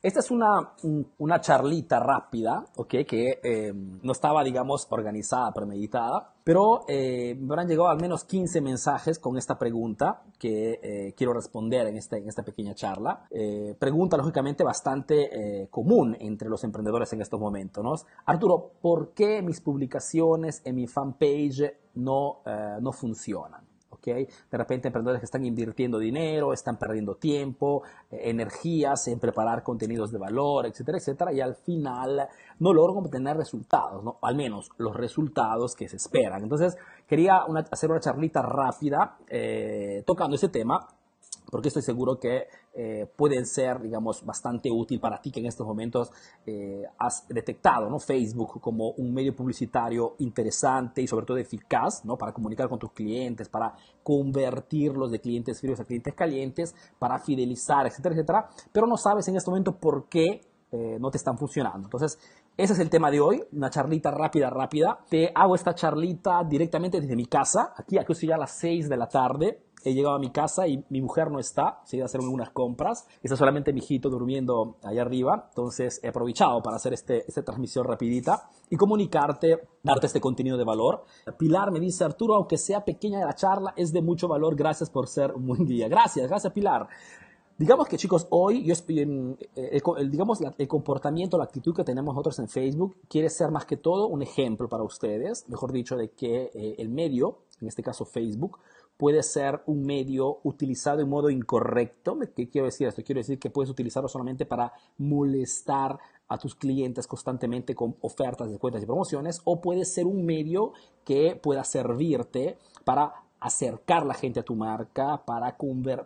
Esta es una, una charlita rápida, ¿ok? Que eh, no estaba, digamos, organizada, premeditada, pero eh, me habrán llegado al menos 15 mensajes con esta pregunta que eh, quiero responder en, este, en esta pequeña charla. pregunta, lógicamente, bastante común entre los emprendedores en estos momentos, ¿no? Arturo, ¿por qué mis publicaciones en mi fanpage no, no funcionan? De repente emprendedores que están invirtiendo dinero, están perdiendo tiempo, eh, energías en preparar contenidos de valor, etcétera, etcétera, y al final no logran obtener resultados, ¿no? Al menos los resultados que se esperan. Entonces, quería hacer una charlita rápida eh, tocando ese tema porque estoy seguro que eh, pueden ser, digamos, bastante útil para ti que en estos momentos eh, has detectado ¿no? Facebook como un medio publicitario interesante y sobre todo eficaz ¿no? para comunicar con tus clientes, para convertirlos de clientes fríos a clientes calientes, para fidelizar, etcétera, etcétera, pero no sabes en este momento por qué eh, no te están funcionando. Entonces, ese es el tema de hoy, una charlita rápida, rápida. Te hago esta charlita directamente desde mi casa, aquí, aquí estoy ya a las 6 de la tarde, he llegado a mi casa y mi mujer no está, se iba a hacer unas compras, está solamente mi hijito durmiendo allá arriba, entonces he aprovechado para hacer este, esta transmisión rapidita y comunicarte, darte este contenido de valor. Pilar me dice, Arturo, aunque sea pequeña la charla, es de mucho valor, gracias por ser un buen día. Gracias, gracias Pilar. Digamos que chicos, hoy yo eh, el, digamos, el comportamiento, la actitud que tenemos nosotros en Facebook quiere ser más que todo un ejemplo para ustedes, mejor dicho, de que eh, el medio, en este caso Facebook, puede ser un medio utilizado en modo incorrecto. ¿Qué quiero decir esto? Quiero decir que puedes utilizarlo solamente para molestar a tus clientes constantemente con ofertas, descuentos y promociones, o puede ser un medio que pueda servirte para acercar la gente a tu marca, para,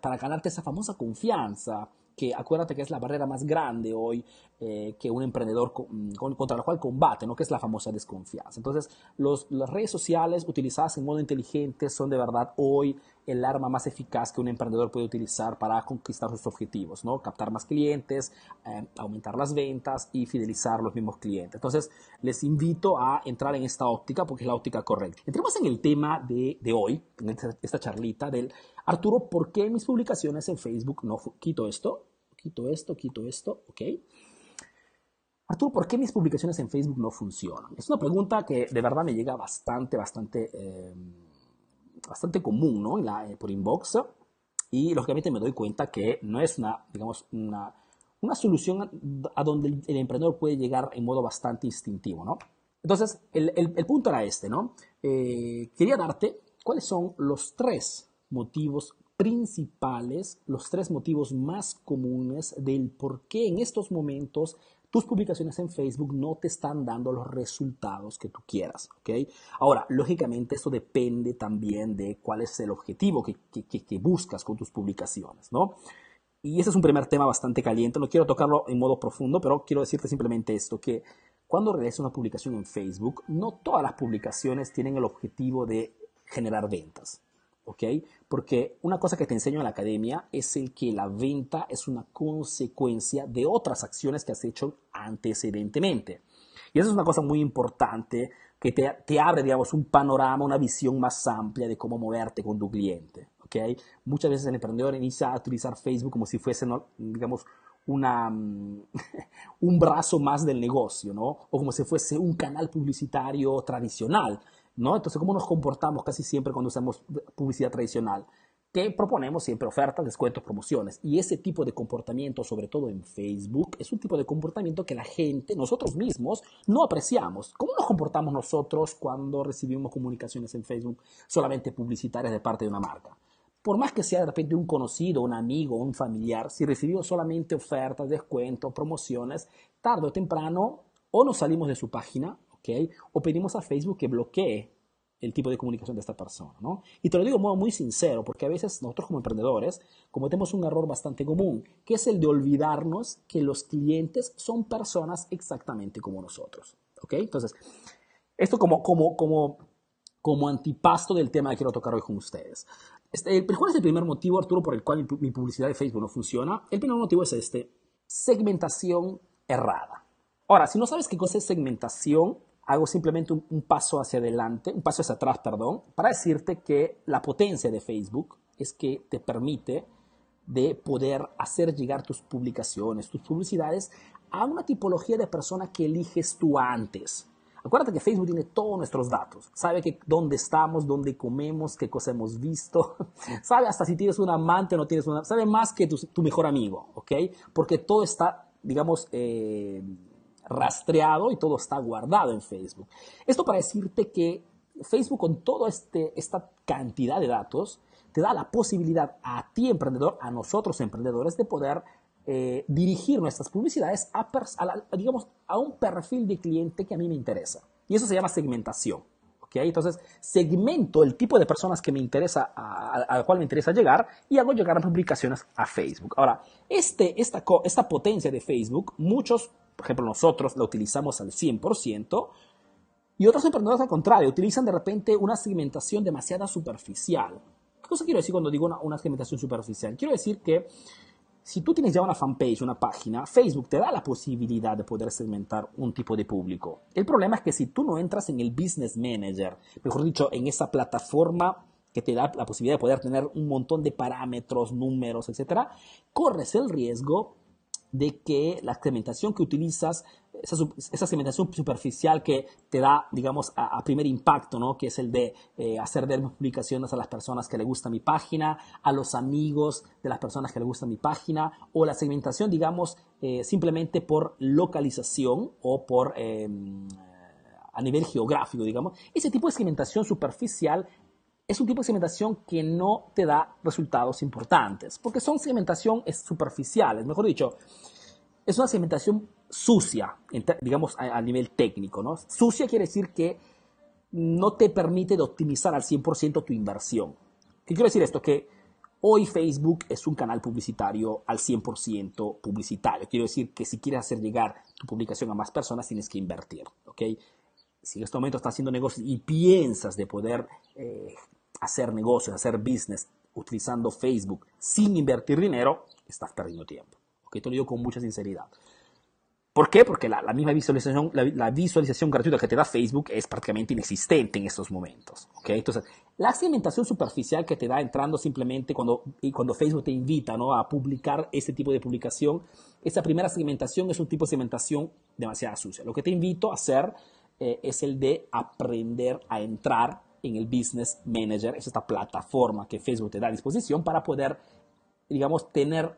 para ganarte esa famosa confianza que acuérdate que es la barrera más grande hoy eh, que un emprendedor mm, contra la cual combate, ¿no? que es la famosa desconfianza. Entonces, los, las redes sociales utilizadas en modo inteligente son de verdad hoy el arma más eficaz que un emprendedor puede utilizar para conquistar sus objetivos, ¿no? Captar más clientes, eh, aumentar las ventas y fidelizar los mismos clientes. Entonces, les invito a entrar en esta óptica porque es la óptica correcta. Entremos en el tema de, de hoy, en esta, esta, charlita del Arturo, ¿por qué mis publicaciones en Facebook no quito esto? Quito esto, quito esto, ¿ok? Arturo, ¿por qué mis publicaciones en Facebook no funcionan? Es una pregunta que de verdad me llega bastante, bastante... Eh, bastante común ¿no? la, eh, por inbox y lógicamente me doy cuenta que no es una, digamos, una, una solución a, donde el, emprendedor puede llegar en modo bastante instintivo. ¿no? Entonces, el, el, punto era este, ¿no? Eh, quería darte cuáles son los tres motivos principales, los tres motivos más comunes del por qué en estos momentos tus publicaciones en Facebook no te están dando los resultados que tú quieras, ¿ok? Ahora, lógicamente esto depende también de cuál es el objetivo que, que, buscas con tus publicaciones, ¿no? Y ese es un primer tema bastante caliente, no quiero tocarlo en modo profundo, pero quiero decirte simplemente esto, que cuando realizas una publicación en Facebook, no todas las publicaciones tienen el objetivo de generar ventas. ¿Ok? Porque una cosa que te enseño en la academia es el que la venta es una consecuencia de otras acciones que has hecho antecedentemente. Y eso es una cosa muy importante que te, te abre, digamos, un panorama, una visión más amplia de cómo moverte con tu cliente, ¿ok? Muchas veces el emprendedor inicia a utilizar Facebook como si fuese, digamos, una, un brazo más del negocio, ¿no? O como si fuese un canal publicitario tradicional. ¿No? Entonces, ¿cómo nos comportamos casi siempre cuando usamos publicidad tradicional? Que proponemos siempre ofertas, descuentos, promociones. Y ese tipo de comportamiento, sobre todo en Facebook, es un tipo de comportamiento que la gente, nosotros mismos, no apreciamos. ¿Cómo nos comportamos nosotros cuando recibimos comunicaciones en Facebook solamente publicitarias de parte de una marca? Por más que sea de repente un conocido, un amigo, un familiar, si recibimos solamente ofertas, descuentos, promociones, tarde o temprano o nos salimos de su página o pedimos a Facebook que bloquee el tipo de comunicación de esta persona, ¿no? Y te lo digo de modo muy sincero, porque a veces nosotros como emprendedores cometemos un error bastante común, que es el de olvidarnos que los clientes son personas exactamente como nosotros, ¿ok? Entonces, esto como, como, como, como antipasto del tema que quiero tocar hoy con ustedes. Este, ¿Cuál es el primer motivo, Arturo, por el cual mi publicidad de Facebook no funciona? El primer motivo es este, segmentación errada. Ahora, si no sabes qué cosa es segmentación, hago simplemente un, paso hacia adelante, un paso hacia atrás, perdón, para decirte que la potencia de Facebook es que te permite de poder hacer llegar tus publicaciones, tus publicidades a una tipología de persona que eliges tú antes. Acuérdate que Facebook tiene todos nuestros datos. Sabe que dónde estamos, dónde comemos, qué cosa hemos visto. Sabe hasta si tienes un amante o no tienes una. Sabe más que tu, mejor amigo, ¿ok? Porque todo está, digamos, eh, rastreado y todo está guardado en Facebook. Esto para decirte que Facebook con toda este, esta cantidad de datos te da la posibilidad a ti emprendedor, a nosotros emprendedores, de poder eh, dirigir nuestras publicidades a, digamos, a un perfil de cliente que a mí me interesa. Y eso se llama segmentación. ¿okay? Entonces, segmento el tipo de personas que me interesa, al cual me interesa llegar y hago llegar a publicaciones a Facebook. Ahora, este, esta, esta potencia de Facebook, muchos, por ejemplo, nosotros la utilizamos al 100%, y otros emprendedores al contrario, utilizan de repente una segmentación demasiado superficial. ¿Qué cosa quiero decir cuando digo una, una segmentación superficial? Quiero decir que si tú tienes ya una fanpage, una página, Facebook te da la posibilidad de poder segmentar un tipo de público. El problema es que si tú no entras en el Business Manager, mejor dicho, en esa plataforma que te da la posibilidad de poder tener un montón de parámetros, números, etc., corres el riesgo de que la segmentación que utilizas, esa, segmentación superficial que te da, digamos, a, primer impacto, ¿no? que es el de eh, hacer ver publicaciones a las personas que le gusta mi página, a los amigos de las personas que le gusta mi página, o la segmentación, digamos, eh, simplemente por localización o por... Em, a nivel geográfico, digamos, ese tipo de segmentación superficial es un tipo de segmentación que no te da resultados importantes, porque son segmentación superficiales, mejor dicho, es una segmentación sucia, digamos a, nivel técnico, ¿no? Sucia quiere decir que no te permite de optimizar al 100% tu inversión. ¿Qué quiero decir esto? Que hoy Facebook es un canal publicitario al 100% publicitario. Quiero decir que si quieres hacer llegar tu publicación a más personas, tienes que invertir, ¿ok? Si en este momento estás haciendo negocios y piensas de poder eh, hacer negocios, hacer business utilizando Facebook sin invertir dinero, estás perdiendo tiempo. ¿ok? Te lo digo con mucha sinceridad. ¿Por qué? Porque la, misma visualización, la, visualización gratuita que te da Facebook es prácticamente inexistente en estos momentos. ¿ok? Entonces, la segmentación superficial que te da entrando simplemente cuando, cuando Facebook te invita ¿no? a publicar este tipo de publicación, esa primera segmentación es un tipo de segmentación demasiado sucia. Lo que te invito a hacer eh, es el de aprender a entrar en el Business Manager, es esta plataforma que Facebook te da a disposición para poder, digamos, tener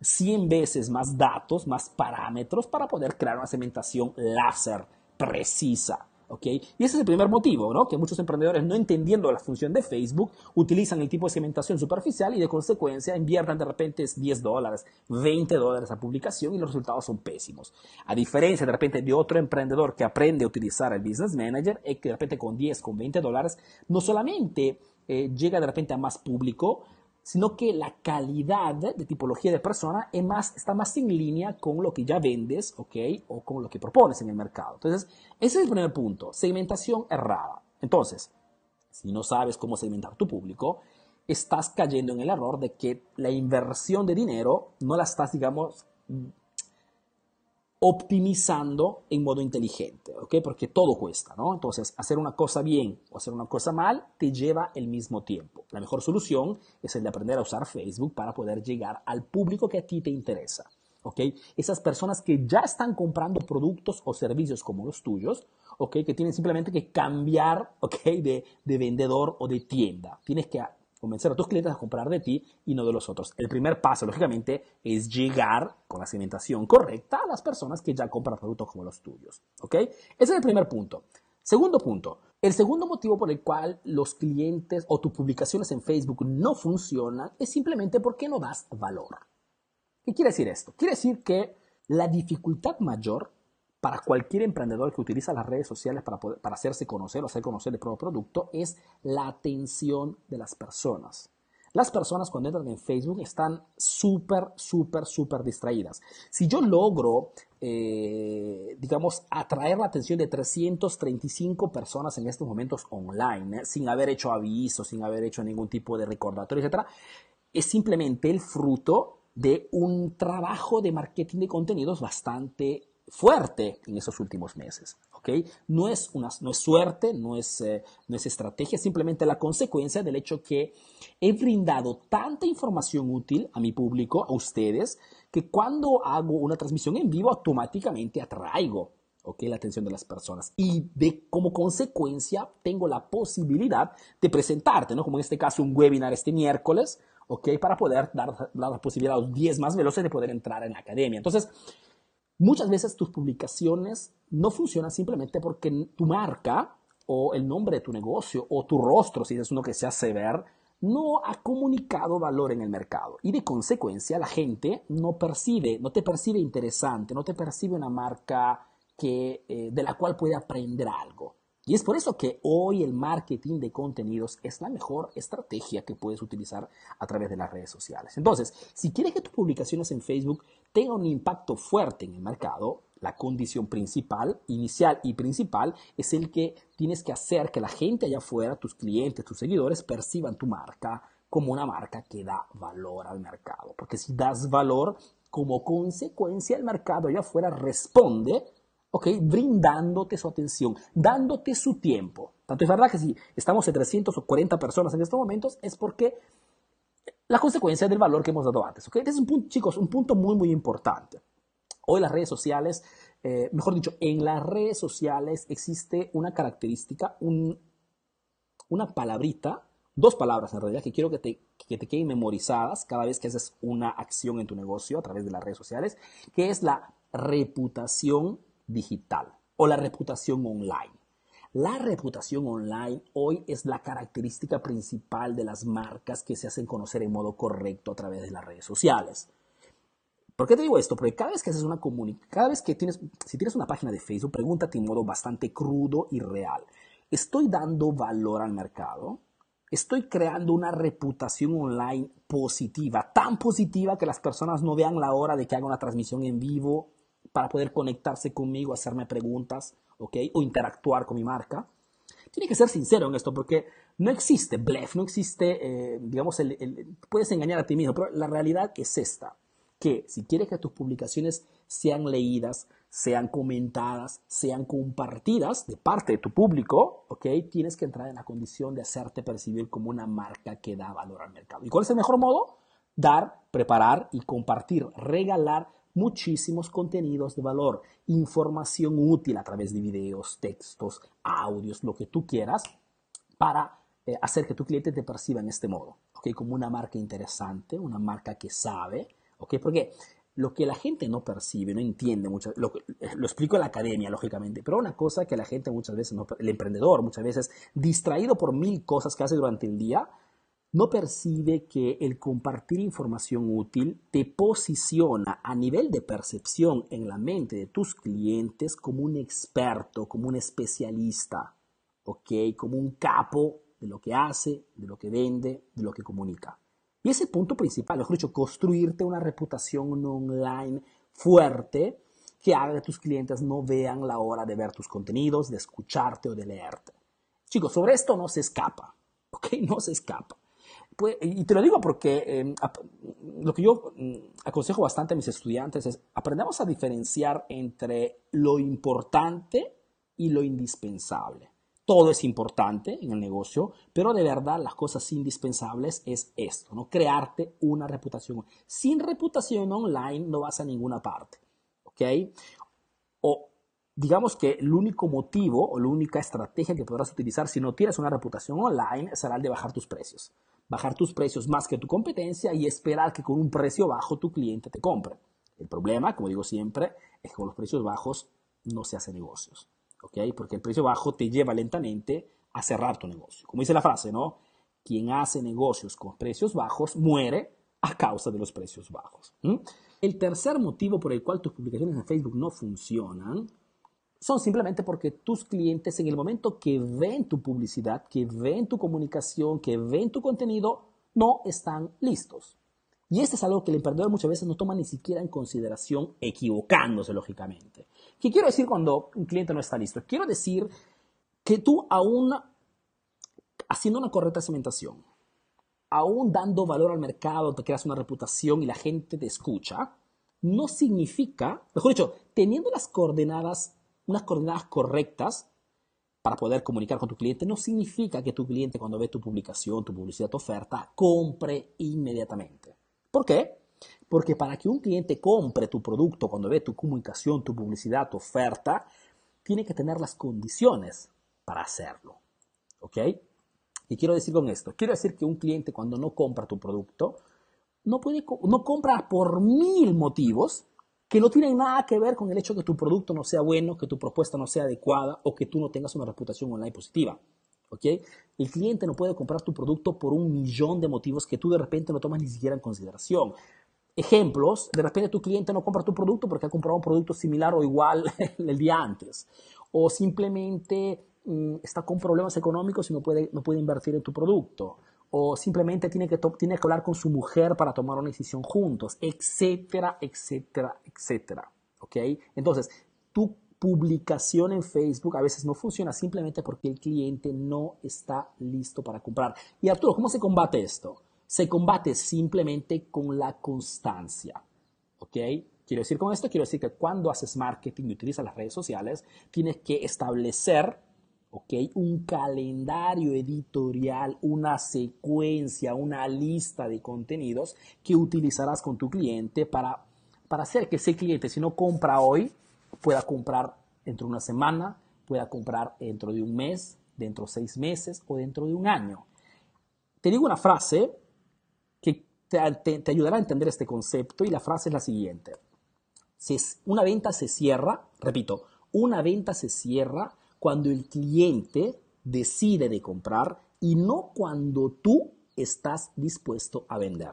100 veces más datos, más parámetros para poder crear una segmentación láser precisa. Y ese es el primer motivo, ¿no? Que muchos emprendedores, no entendiendo la función de Facebook, utilizan el tipo de segmentación superficial y de consecuencia invierten de repente 10 dólares, 20 dólares a publicación y los resultados son pésimos. A diferencia de repente de otro emprendedor que aprende a utilizar el Business Manager, y que de repente con 10, con 20 dólares, no solamente eh, llega de repente a más público, sino que la calidad de tipología de persona es más, está más en línea con lo que ya vendes, ¿ok? O con lo que propones en el mercado. Entonces, ese es el primer punto, segmentación errada. Entonces, si no sabes cómo segmentar tu público, estás cayendo en el error de que la inversión de dinero no la estás, digamos, optimizando en modo inteligente, ¿ok? Porque todo cuesta, ¿no? Entonces, hacer una cosa bien o hacer una cosa mal te lleva el mismo tiempo. La mejor solución es el de aprender a usar Facebook para poder llegar al público que a ti te interesa, ¿ok? Esas personas que ya están comprando productos o servicios como los tuyos, ¿ok? Que tienen simplemente que cambiar, ¿ok? De, de vendedor o de tienda. Tienes que convencer a tus clientes a comprar de ti y no de los otros. El primer paso, lógicamente, es llegar con la segmentación correcta a las personas que ya compran productos como los tuyos. ¿Ok? Ese es el primer punto. Segundo punto. El segundo motivo por el cual los clientes o tus publicaciones en Facebook no funcionan es simplemente porque no das valor. ¿Qué quiere decir esto? Quiere decir que la dificultad mayor para cualquier emprendedor que utiliza las redes sociales para, para hacerse conocer o hacer conocer el propio producto es la atención de las personas. Las personas cuando entran en Facebook están súper, súper, súper distraídas. Si yo logro, eh, digamos, atraer la atención de 335 personas en estos momentos online, eh, sin haber hecho avisos, sin haber hecho ningún tipo de recordatorio, etc., es simplemente el fruto de un trabajo de marketing de contenidos bastante fuerte en esos últimos meses. ¿ok? No, es una, no es suerte, no es, eh, no es estrategia, simplemente la consecuencia del hecho que he brindado tanta información útil a mi público, a ustedes, que cuando hago una transmisión en vivo automáticamente atraigo ¿okay? la atención de las personas. Y de, como consecuencia tengo la posibilidad de presentarte, ¿no? como en este caso un webinar este miércoles, ¿ok? para poder dar, dar la posibilidad a los 10 más veloces de poder entrar en la academia. Entonces, Muchas veces tus publicaciones no funcionan simplemente porque tu marca o el nombre de tu negocio o tu rostro, si es uno que se hace ver, no ha comunicado valor en el mercado y de consecuencia la gente no percibe, no te percibe interesante, no te percibe una marca que, eh, de la cual puede aprender algo. Y es por eso que hoy el marketing de contenidos es la mejor estrategia que puedes utilizar a través de las redes sociales. Entonces, si quieres que tus publicaciones en Facebook tengan un impacto fuerte en el mercado, la condición principal, inicial y principal, es el que tienes que hacer que la gente allá afuera, tus clientes, tus seguidores, perciban tu marca como una marca que da valor al mercado. Porque si das valor, como consecuencia el mercado allá afuera responde ¿ok? Brindándote su atención, dándote su tiempo. Tanto es verdad que si estamos en 340 personas en estos momentos es porque la consecuencia del valor que hemos dado antes, ¿ok? Este es un punto, chicos, un punto muy, muy importante. Hoy las redes sociales, eh, mejor dicho, en las redes sociales existe una característica, una palabrita, dos palabras en realidad que quiero que te, que te queden memorizadas cada vez que haces una acción en tu negocio a través de las redes sociales, que es la reputación digital o la reputación online. La reputación online hoy es la característica principal de las marcas que se hacen conocer en modo correcto a través de las redes sociales. ¿Por qué te digo esto? Porque cada vez que haces una comunicación, cada vez que tienes, si tienes una página de Facebook, pregúntate en modo bastante crudo y real. ¿Estoy dando valor al mercado? ¿Estoy creando una reputación online positiva, tan positiva que las personas no vean la hora de que haga una transmisión en vivo para poder conectarse conmigo, hacerme preguntas, ¿ok? O interactuar con mi marca. Tiene que ser sincero en esto porque no existe bluff, no existe, eh, digamos, puedes engañar a ti mismo, pero la realidad es esta, que si quieres que tus publicaciones sean leídas, sean comentadas, sean compartidas de parte de tu público, ¿ok? Tienes que entrar en la condición de hacerte percibir como una marca que da valor al mercado. ¿Y cuál es el mejor modo? Dar, preparar y compartir, regalar muchísimos contenidos de valor, información útil a través de videos, textos, audios, lo que tú quieras, para eh, hacer que tu cliente te perciba en este modo, ¿ok? Como una marca interesante, una marca que sabe, ¿ok? Porque lo que la gente no percibe, no entiende mucho, lo, eh, lo, explico en la academia, lógicamente, pero una cosa que la gente muchas veces, no, el emprendedor muchas veces, distraído por mil cosas que hace durante el día, no percibe que el compartir información útil te posiciona a nivel de percepción en la mente de tus clientes como un experto, como un especialista, ¿ok? Como un capo de lo que hace, de lo que vende, de lo que comunica. Y ese punto principal, mejor dicho, construirte una reputación online fuerte que haga que tus clientes no vean la hora de ver tus contenidos, de escucharte o de leerte. Chicos, sobre esto no se escapa, ¿ok? No se escapa. Pues, y te lo digo porque em, lo que yo mm, aconsejo bastante a mis estudiantes es aprendamos a diferenciar entre lo importante y lo indispensable. Todo es importante en el negocio, pero de verdad las cosas indispensables es esto, ¿no? Crearte una reputación. Sin reputación online no vas a ninguna parte, ¿ok? Digamos que el único motivo o la única estrategia que podrás utilizar si no tienes una reputación online será el de bajar tus precios bajar tus precios más que tu competencia y esperar que con un precio bajo tu cliente te compre. El problema, como digo siempre, es que con los precios bajos no se hace negocios, ¿ok? Porque el precio bajo te lleva lentamente a cerrar tu negocio. Como dice la frase, ¿no? Quien hace negocios con precios bajos muere a causa de los precios bajos. El tercer motivo por el cual tus publicaciones en Facebook no funcionan son simplemente porque tus clientes en el momento que ven tu publicidad, que ven tu comunicación, que ven tu contenido, no están listos. Y esto es algo que el emprendedor muchas veces no toma ni siquiera en consideración, equivocándose lógicamente. ¿Qué quiero decir cuando un cliente no está listo? Quiero decir que tú aún haciendo una correcta segmentación, aún dando valor al mercado, te creas una reputación y la gente te escucha, no significa, mejor dicho, teniendo las coordenadas, unas coordenadas correctas para poder comunicar con tu cliente, no significa que tu cliente cuando ve tu publicación, tu publicidad, tu oferta, compre inmediatamente. ¿Por qué? Porque para que un cliente compre tu producto cuando ve tu comunicación, tu publicidad, tu oferta, tiene que tener las condiciones para hacerlo. ¿Ok? Y quiero decir con esto, quiero decir que un cliente cuando no compra tu producto, no, puede, no compra por mil motivos que no tienen nada que ver con el hecho que tu producto no sea bueno, que tu propuesta no sea adecuada o que tú no tengas una reputación online positiva. ¿ok? El cliente no puede comprar tu producto por un millón de motivos que tú de repente no tomas ni siquiera en consideración. Ejemplos, de repente tu cliente no compra tu producto porque ha comprado un producto similar o igual el día antes. O simplemente Mm, está con problemas económicos y no puede, no puede invertir en tu producto. O simplemente tiene que, tiene que hablar con su mujer para tomar una decisión juntos, etcétera, etcétera, etcétera. ¿Ok? Entonces, tu publicación en Facebook a veces no funciona simplemente porque el cliente no está listo para comprar. Y Arturo, ¿cómo se combate esto? Se combate simplemente con la constancia. ¿Ok? Quiero decir con esto, quiero decir que cuando haces marketing y utilizas las redes sociales, tienes que establecer un calendario editorial, una secuencia, una lista de contenidos que utilizarás con tu cliente para, para hacer que ese cliente, si no compra hoy, pueda comprar dentro de una semana, pueda comprar dentro de un mes, dentro de seis meses o dentro de un año. Te digo una frase que te ayudará a entender este concepto y la frase es la siguiente. Si una venta se cierra, repito, una venta se cierra cuando el cliente decide de comprar y no cuando tú estás dispuesto a vender.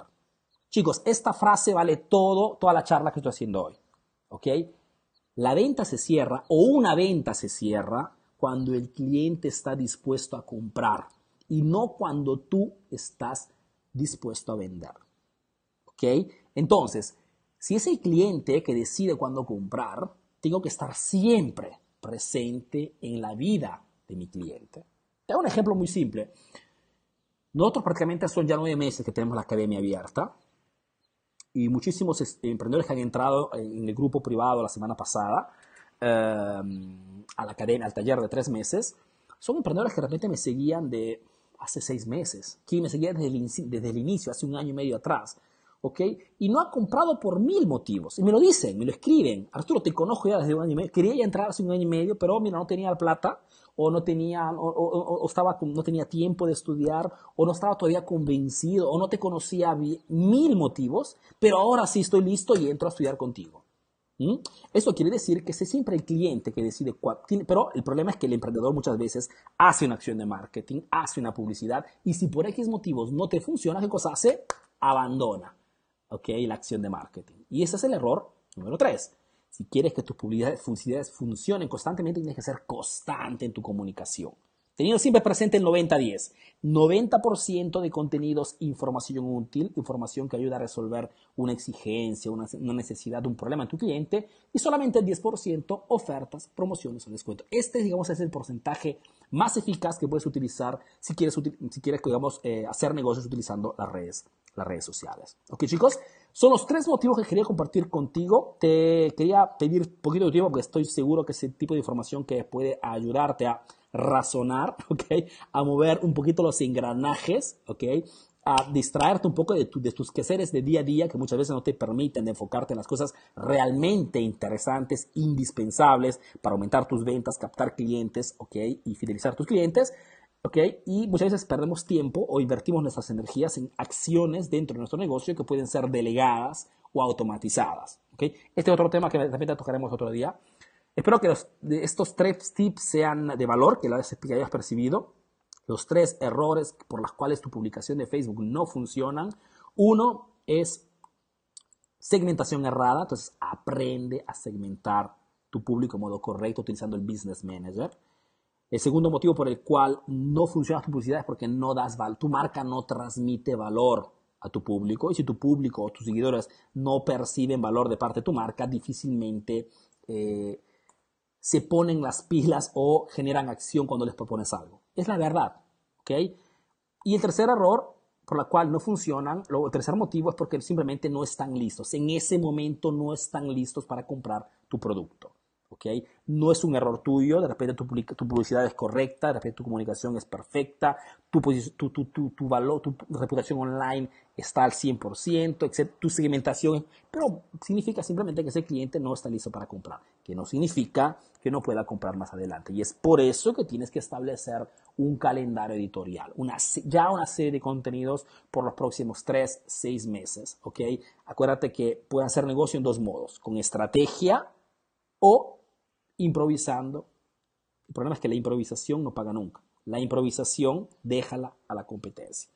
Chicos, esta frase vale todo, toda la charla que estoy haciendo hoy. ¿Ok? La venta se cierra o una venta se cierra cuando el cliente está dispuesto a comprar y no cuando tú estás dispuesto a vender. ¿Ok? Entonces, si es el cliente que decide cuándo comprar, tengo que estar siempre presente en la vida de mi cliente. Te un ejemplo muy simple. Nosotros prácticamente son ya nueve meses que tenemos la academia abierta y muchísimos emprendedores que han entrado en el grupo privado la semana pasada em, a la academia, al taller de tres meses, son emprendedores que de repente me seguían de hace seis meses, que me seguían desde el, desde el inicio, hace un año y medio atrás. ¿Ok? Y no ha comprado por mil motivos. Y me lo dicen, me lo escriben. Arturo, te conozco ya desde un año y medio. Quería ya entrar hace un año y medio, pero mira, no tenía plata, o no tenía, o, estaba, no tenía tiempo de estudiar, o no estaba todavía convencido, o no te conocía mil motivos, pero ahora sí estoy listo y entro a estudiar contigo. ¿Mm? Eso quiere decir que es siempre el cliente que decide cuál, pero el problema es que el emprendedor muchas veces hace una acción de marketing, hace una publicidad y si por X motivos no te funciona, ¿qué cosa hace? Abandona. ¿Ok? La acción de marketing. Y ese es el error número tres. Si quieres que tus publicidades funcionen constantemente, tienes que ser constante en tu comunicación. Teniendo siempre presente el 90-10. 90%, de contenidos, información útil, información que ayuda a resolver una exigencia, una, necesidad, un problema en tu cliente. Y solamente el 10% ofertas, promociones o descuentos. Este, digamos, es el porcentaje más eficaz que puedes utilizar si quieres, si quieres digamos, eh, hacer negocios utilizando las redes las redes sociales. Ok, chicos, son los tres motivos que quería compartir contigo. Te quería pedir poquito de tiempo porque estoy seguro que ese tipo de información que puede ayudarte a razonar, ok, a mover un poquito los engranajes, ok, a distraerte un poco de, de, tus quehaceres de día a día que muchas veces no te permiten enfocarte en las cosas realmente interesantes, indispensables para aumentar tus ventas, captar clientes, ok, y fidelizar tus clientes. ¿Ok? Y muchas veces perdemos tiempo o invertimos nuestras energías en acciones dentro de nuestro negocio que pueden ser delegadas o automatizadas, ¿ok? Este es otro tema que también tocaremos otro día. Espero que estos tres tips sean de valor, que, las, que hayas percibido. Los tres errores por los cuales tu publicación de Facebook no funcionan. Uno es segmentación errada, entonces aprende a segmentar tu público de modo correcto utilizando el Business Manager. El segundo motivo por el cual no funciona tu publicidad es porque no das valor, tu marca no transmite valor a tu público y si tu público o tus seguidores no perciben valor de parte de tu marca, difícilmente eh, se ponen las pilas o generan acción cuando les propones algo. Es la verdad. Y el tercer error por la cual no funcionan. el tercer motivo es porque simplemente no están listos. En ese momento no están listos para comprar tu producto. ¿Okay? No es un error tuyo, de repente tu, tu, publicidad es correcta, de repente tu comunicación es perfecta, tu, tu, tu, valor, tu reputación online está al 100%, excepto tu segmentación, pero significa simplemente que ese cliente no está listo para comprar, que no significa que no pueda comprar más adelante. Y es por eso que tienes que establecer un calendario editorial, una, ya una serie de contenidos por los próximos 3, 6 meses, ¿ok? Acuérdate que pueden hacer negocio en dos modos, con estrategia o improvisando. El problema es que la improvisación no paga nunca. La improvisación déjala a la competencia.